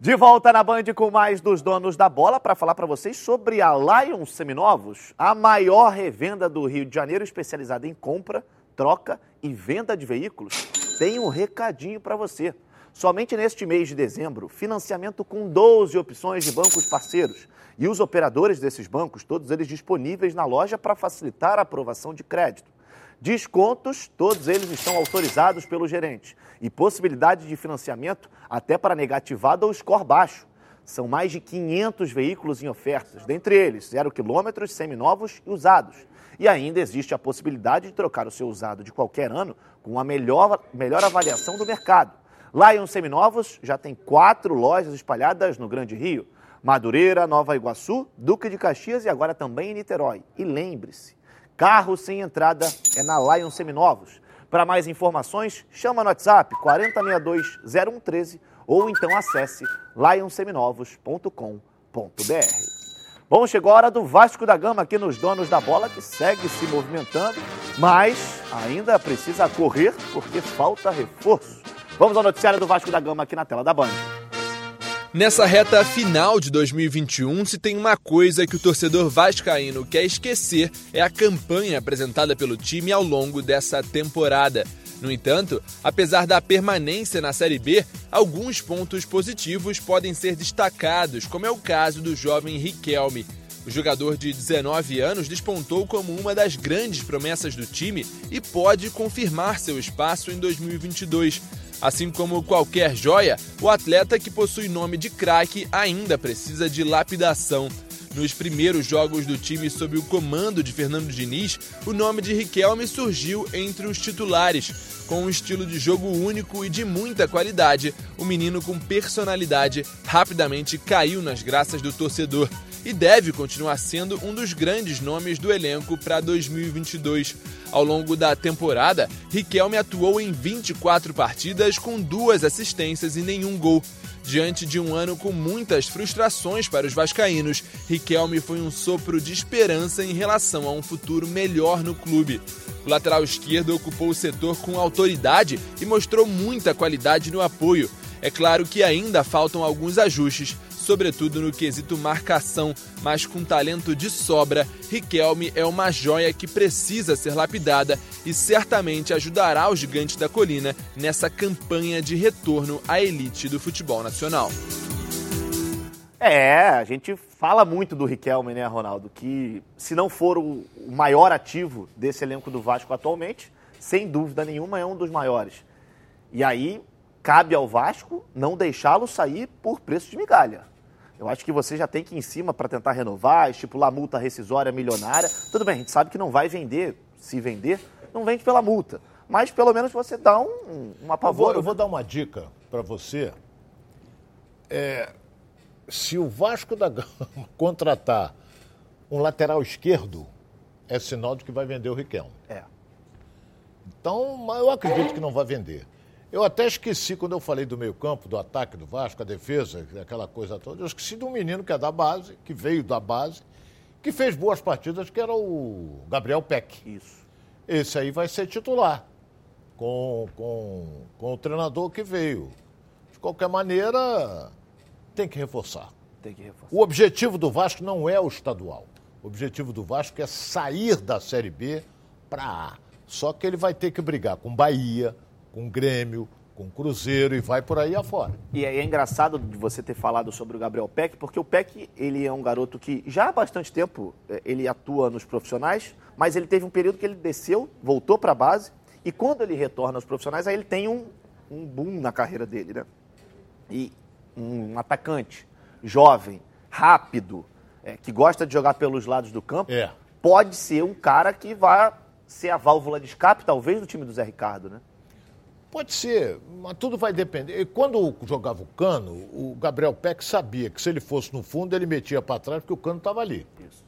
De volta na Band com mais dos donos da bola para falar para vocês sobre a Lions Seminovos, a maior revenda do Rio de Janeiro especializada em compra, troca e venda de veículos. Tem um recadinho para você. Somente neste mês de dezembro, financiamento com 12 opções de bancos parceiros e os operadores desses bancos, todos eles disponíveis na loja para facilitar a aprovação de crédito. Descontos, todos eles estão autorizados pelo gerente. E possibilidade de financiamento até para negativado ou score baixo. São mais de 500 veículos em ofertas, dentre eles zero quilômetros, seminovos e usados. E ainda existe a possibilidade de trocar o seu usado de qualquer ano com a melhor, melhor avaliação do mercado. Lion Seminovos já tem quatro lojas espalhadas no Grande Rio. Madureira, Nova Iguaçu, Duque de Caxias e agora também em Niterói. E lembre-se, Carro sem entrada é na Lion Seminovos. Para mais informações, chama no WhatsApp 4062-0113 ou então acesse lionseminovos.com.br. Bom, chegou a hora do Vasco da Gama aqui nos Donos da Bola, que segue se movimentando, mas ainda precisa correr porque falta reforço. Vamos ao noticiário do Vasco da Gama aqui na tela da Band. Nessa reta final de 2021, se tem uma coisa que o torcedor vascaíno quer esquecer é a campanha apresentada pelo time ao longo dessa temporada. No entanto, apesar da permanência na Série B, alguns pontos positivos podem ser destacados, como é o caso do jovem Riquelme. O jogador de 19 anos despontou como uma das grandes promessas do time e pode confirmar seu espaço em 2022. Assim como qualquer joia, o atleta que possui nome de craque ainda precisa de lapidação. Nos primeiros jogos do time sob o comando de Fernando Diniz, o nome de Riquelme surgiu entre os titulares. Com um estilo de jogo único e de muita qualidade, o menino com personalidade rapidamente caiu nas graças do torcedor e deve continuar sendo um dos grandes nomes do elenco para 2022. Ao longo da temporada, Riquelme atuou em 24 partidas com duas assistências e nenhum gol. Diante de um ano com muitas frustrações para os vascaínos, Riquelme foi um sopro de esperança em relação a um futuro melhor no clube. O lateral esquerdo ocupou o setor com autoridade e mostrou muita qualidade no apoio. É claro que ainda faltam alguns ajustes, sobretudo no quesito marcação, mas com talento de sobra, Riquelme é uma joia que precisa ser lapidada e certamente ajudará o gigante da colina nessa campanha de retorno à elite do futebol nacional. É, a gente fala muito do Riquelme, né, Ronaldo? Que se não for o maior ativo desse elenco do Vasco atualmente, sem dúvida nenhuma é um dos maiores. E aí cabe ao Vasco não deixá-lo sair por preço de migalha. Eu acho que você já tem que ir em cima para tentar renovar, estipular multa rescisória milionária. Tudo bem, a gente sabe que não vai vender, se vender, não vende pela multa. Mas pelo menos você dá um, um Eu vou, apavoro. eu vou dar uma dica para você. É, se o Vasco da Gama contratar um lateral esquerdo, é sinal de que vai vender o Riquelme. É. Então, eu acredito que não vai vender. Eu até esqueci, quando eu falei do meio campo, do ataque do Vasco, a defesa, aquela coisa toda, eu esqueci de um menino que é da base, que veio da base, que fez boas partidas, que era o Gabriel Peck. Isso. Esse aí vai ser titular, com, com, com o treinador que veio. De qualquer maneira, tem que reforçar. Tem que reforçar. O objetivo do Vasco não é o estadual. O objetivo do Vasco é sair da Série B para A. Só que ele vai ter que brigar com Bahia, com Grêmio, com Cruzeiro e vai por aí afora. E é engraçado de você ter falado sobre o Gabriel Peck, porque o Peck, ele é um garoto que já há bastante tempo eh, ele atua nos profissionais, mas ele teve um período que ele desceu, voltou para a base, e quando ele retorna aos profissionais, aí ele tem um, um boom na carreira dele, né? E um atacante jovem, rápido, eh, que gosta de jogar pelos lados do campo, É. pode ser um cara que vai ser a válvula de escape, talvez, do time do Zé Ricardo, né? Pode ser, mas tudo vai depender. E quando jogava o Cano, o Gabriel Peck sabia que se ele fosse no fundo, ele metia para trás porque o Cano estava ali. Isso.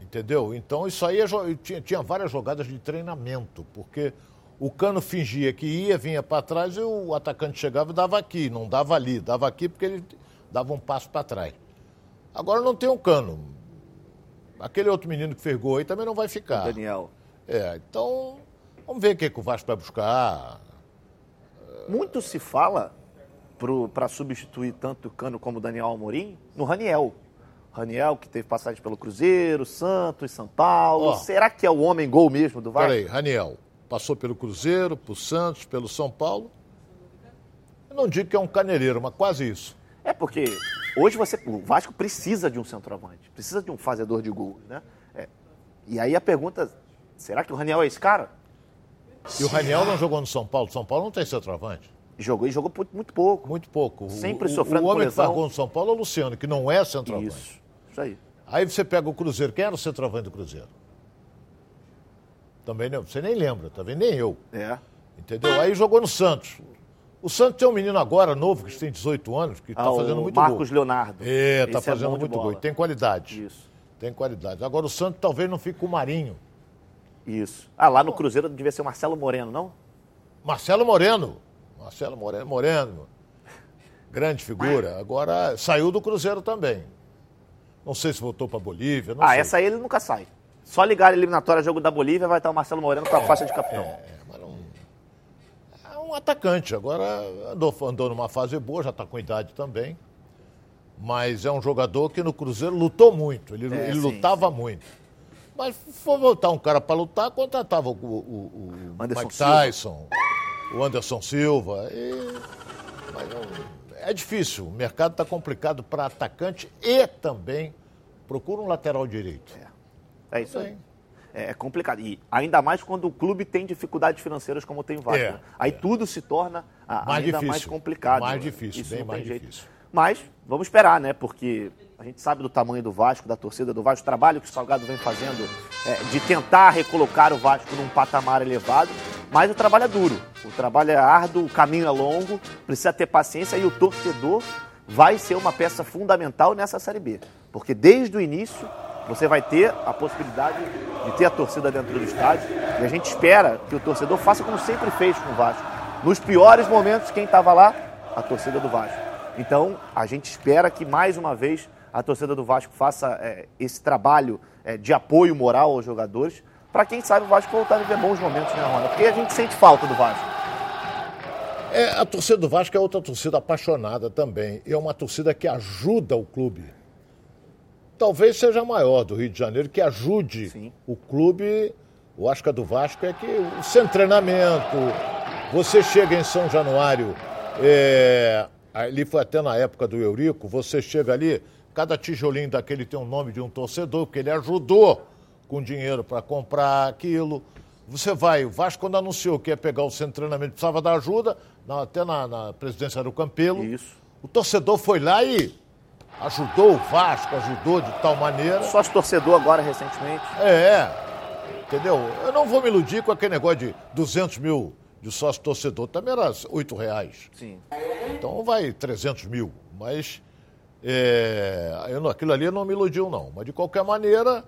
Entendeu? Então isso aí é tinha, tinha várias jogadas de treinamento, porque o Cano fingia que ia, vinha para trás e o atacante chegava e dava aqui, não dava ali, dava aqui porque ele dava um passo para trás. Agora não tem o Cano. Aquele outro menino que fez gol aí também não vai ficar. Daniel. É, então vamos ver o que, que o Vasco vai buscar. Muito se fala para substituir tanto o Cano como o Daniel Amorim no Raniel. Raniel, que teve passagem pelo Cruzeiro, Santos, São Paulo. Ó. Será que é o homem gol mesmo do Vasco? Peraí, Raniel, passou pelo Cruzeiro, pro Santos, pelo São Paulo. Eu não digo que é um caneleiro, mas quase isso. É porque hoje você, o Vasco precisa de um centroavante, precisa de um fazedor de gols, né? É. E aí a pergunta, será que o Raniel é esse cara? E o Raniel não jogou no São Paulo. São Paulo não tem centroavante. Jogou e jogou muito pouco. Muito pouco. Sempre o, sofrendo O homem que lesão. gol no São Paulo é o Luciano, que não é centroavante. Isso, isso aí. Aí você pega o Cruzeiro. Quem era o centroavante do Cruzeiro? Também não. Você nem lembra, tá vendo? Nem eu. É. Entendeu? Aí jogou no Santos. O Santos tem um menino agora, novo, que tem 18 anos, que está Ah, fazendo muito Marcos gol. Leonardo. É, tá Esse é fazendo de muito gol. bola. E tem qualidade. Isso. Tem qualidade. Agora o Santos talvez não fique com o Marinho. Isso. Ah, lá no Cruzeiro devia ser o Marcelo Moreno, não? Marcelo Moreno. Marcelo Moreno. Moreno. Grande figura. Agora saiu do Cruzeiro também. Não sei se voltou para Bolívia. Não ah, sei. essa aí ele nunca sai. Só ligar a eliminatória jogo da Bolívia vai estar o Marcelo Moreno com a faixa de capitão. É um atacante. Agora andou, andou numa fase boa, já está com idade também. Mas é um jogador que no Cruzeiro lutou muito. Ele, É, ele sim, lutava muito. Mas se for voltar um cara para lutar, contratava o, o, o- Anderson Mike Silva. Tyson, o Anderson Silva. e- mas não- é difícil. O mercado está complicado para atacante e também procura um lateral direito. É isso aí. É é complicado. E ainda mais quando o clube tem dificuldades financeiras como tem o Vasco. É, né? Aí tudo se torna Mais ainda difícil. mais complicado. Mais né? difícil, Isso bem mais tem jeito. difícil. Mas vamos esperar, né? Porque a gente sabe do tamanho do Vasco, da torcida do Vasco, o trabalho que o Salgado vem fazendo é, de tentar recolocar o Vasco num patamar elevado. Mas o trabalho é duro, o trabalho é árduo, o caminho é longo, precisa ter paciência e o torcedor vai ser uma peça fundamental nessa Série B. Porque desde o início você vai ter a possibilidade de ter a torcida dentro do estádio e a gente espera que o torcedor faça como sempre fez com o Vasco. Nos piores momentos, quem estava lá? A torcida do Vasco. Então, a gente espera que mais uma vez a torcida do Vasco faça é, esse trabalho é, de apoio moral aos jogadores, para quem sabe o Vasco voltar a viver bons momentos, né, Rona? Porque a gente sente falta do Vasco. É, a torcida do Vasco é outra torcida apaixonada também. E é uma torcida que ajuda o clube. Talvez seja a maior do Rio de Janeiro, que ajude o clube. Eu acho que a do Vasco é que o sem treinamento. Você chega em São Januário, é, ali foi até na época do Eurico, você chega ali, cada tijolinho daquele tem um nome de um torcedor, porque ele ajudou com dinheiro para comprar aquilo. Você vai, o Vasco quando anunciou que ia pegar o centro de treinamento, precisava da ajuda, até na, na presidência do Campelo. Isso. O torcedor foi lá e ajudou o Vasco, ajudou de tal maneira. Sócio torcedor agora, recentemente. É, entendeu? Eu não vou me iludir com aquele negócio de 200 mil de sócio torcedor, também era 8 reais. Sim. Então vai 300 mil, mas é, eu aquilo ali não me iludiu não. Mas de qualquer maneira,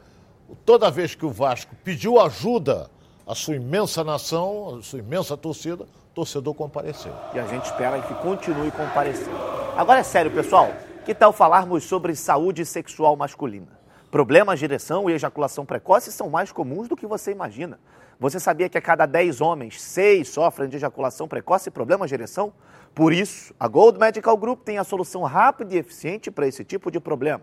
toda vez que o Vasco pediu ajuda à sua imensa nação, à sua imensa torcida, o torcedor compareceu. E a gente espera que continue comparecendo. Agora é sério, pessoal. Que tal falarmos sobre saúde sexual masculina? Problemas de ereção e ejaculação precoce são mais comuns do que você imagina. Você sabia que a cada 10 homens, 6 sofrem de ejaculação precoce e problemas de ereção? Por isso, a Gold Medical Group tem a solução rápida e eficiente para esse tipo de problema.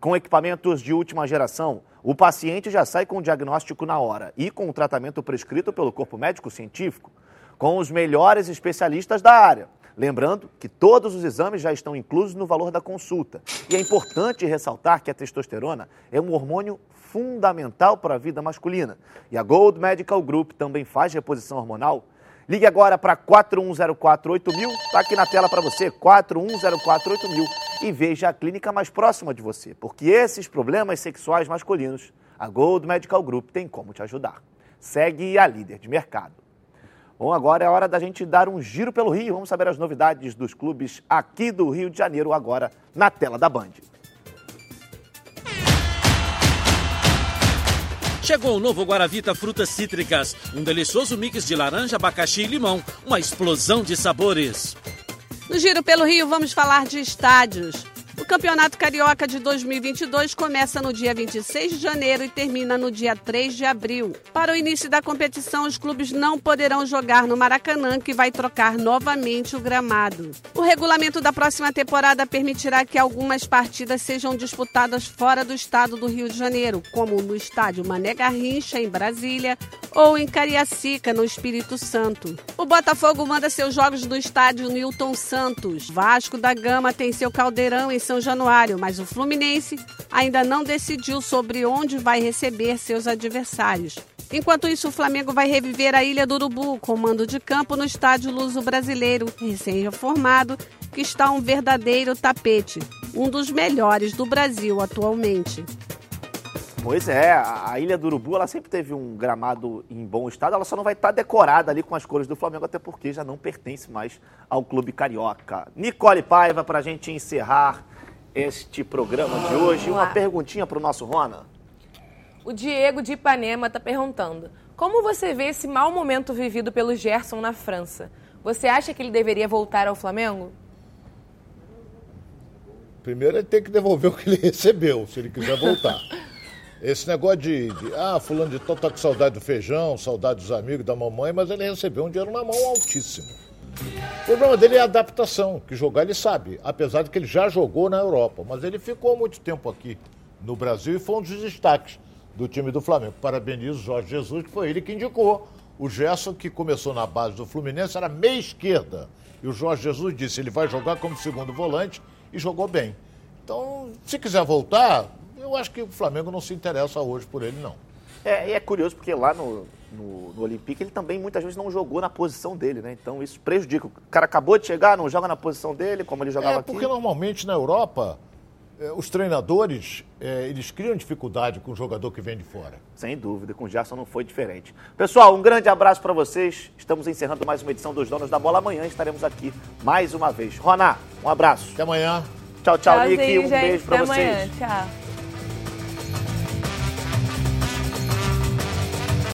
Com equipamentos de última geração, o paciente já sai com o diagnóstico na hora e com o tratamento prescrito pelo corpo médico científico, com os melhores especialistas da área. Lembrando que todos os exames já estão inclusos no valor da consulta. E é importante ressaltar que a testosterona é um hormônio fundamental para a vida masculina. E a Gold Medical Group também faz reposição hormonal. Ligue agora para 41048000, está aqui na tela para você, 41048000 e veja a clínica mais próxima de você, porque esses problemas sexuais masculinos, a Gold Medical Group tem como te ajudar. Segue a líder de mercado. Bom, agora é hora da gente dar um giro pelo Rio. Vamos saber as novidades dos clubes aqui do Rio de Janeiro, agora na tela da Band. Chegou o novo Guaravita Frutas Cítricas, um delicioso mix de laranja, abacaxi e limão, uma explosão de sabores. No Giro pelo Rio, vamos falar de estádios. O Campeonato Carioca de 2022 começa no dia 26 de janeiro e termina no dia 3 de abril. Para o início da competição, os clubes não poderão jogar no Maracanã, que vai trocar novamente o gramado. O regulamento da próxima temporada permitirá que algumas partidas sejam disputadas fora do estado do Rio de Janeiro, como no estádio Mané Garrincha, em Brasília, ou em Cariacica, no Espírito Santo. O Botafogo manda seus jogos no estádio Newton Santos. Vasco da Gama tem seu caldeirão em são Januário, mas o Fluminense ainda não decidiu sobre onde vai receber seus adversários. Enquanto isso, o Flamengo vai reviver a Ilha do Urubu, com mando de campo no estádio Luso Brasileiro, recém-reformado, que está um verdadeiro tapete, um dos melhores do Brasil atualmente. Pois é, a Ilha do Urubu ela sempre teve um gramado em bom estado, ela só não vai estar decorada ali com as cores do Flamengo, até porque já não pertence mais ao clube carioca. Nicole Paiva, para a gente encerrar este programa de hoje. Uma perguntinha para o nosso Rona. O Diego de Ipanema está perguntando: Como você vê esse mau momento vivido pelo Gerson na França? Você acha que ele deveria voltar ao Flamengo? Primeiro ele tem que devolver o que ele recebeu, se ele quiser voltar. Esse negócio de, de, ah, fulano de tal tá com saudade do feijão, saudade dos amigos, da mamãe, mas ele recebeu um dinheiro na mão altíssimo. O problema dele é a adaptação, que jogar ele sabe, apesar de que ele já jogou na Europa, mas ele ficou muito tempo aqui no Brasil e foi um dos destaques do time do Flamengo. Parabenizo o Jorge Jesus, que foi ele que indicou. O Gerson, que começou na base do Fluminense, era meia esquerda. E o Jorge Jesus disse, ele vai jogar como segundo volante e jogou bem. Então, se quiser voltar, eu acho que o Flamengo não se interessa hoje por ele, não. É, e é curioso porque lá no, no, no Olympique ele também muitas vezes não jogou na posição dele, né? Então isso prejudica. O cara acabou de chegar, não joga na posição dele, como ele jogava é, aqui. Porque normalmente na Europa é, os treinadores é, eles criam dificuldade com o jogador que vem de fora. Sem dúvida, com o Gerson não foi diferente. Pessoal, um grande abraço para vocês. Estamos encerrando mais uma edição dos Donos da Bola. Amanhã estaremos aqui mais uma vez. Roná, um abraço. Até amanhã. Tchau, tchau, Nick. Um beijo para vocês. Até amanhã. Tchau.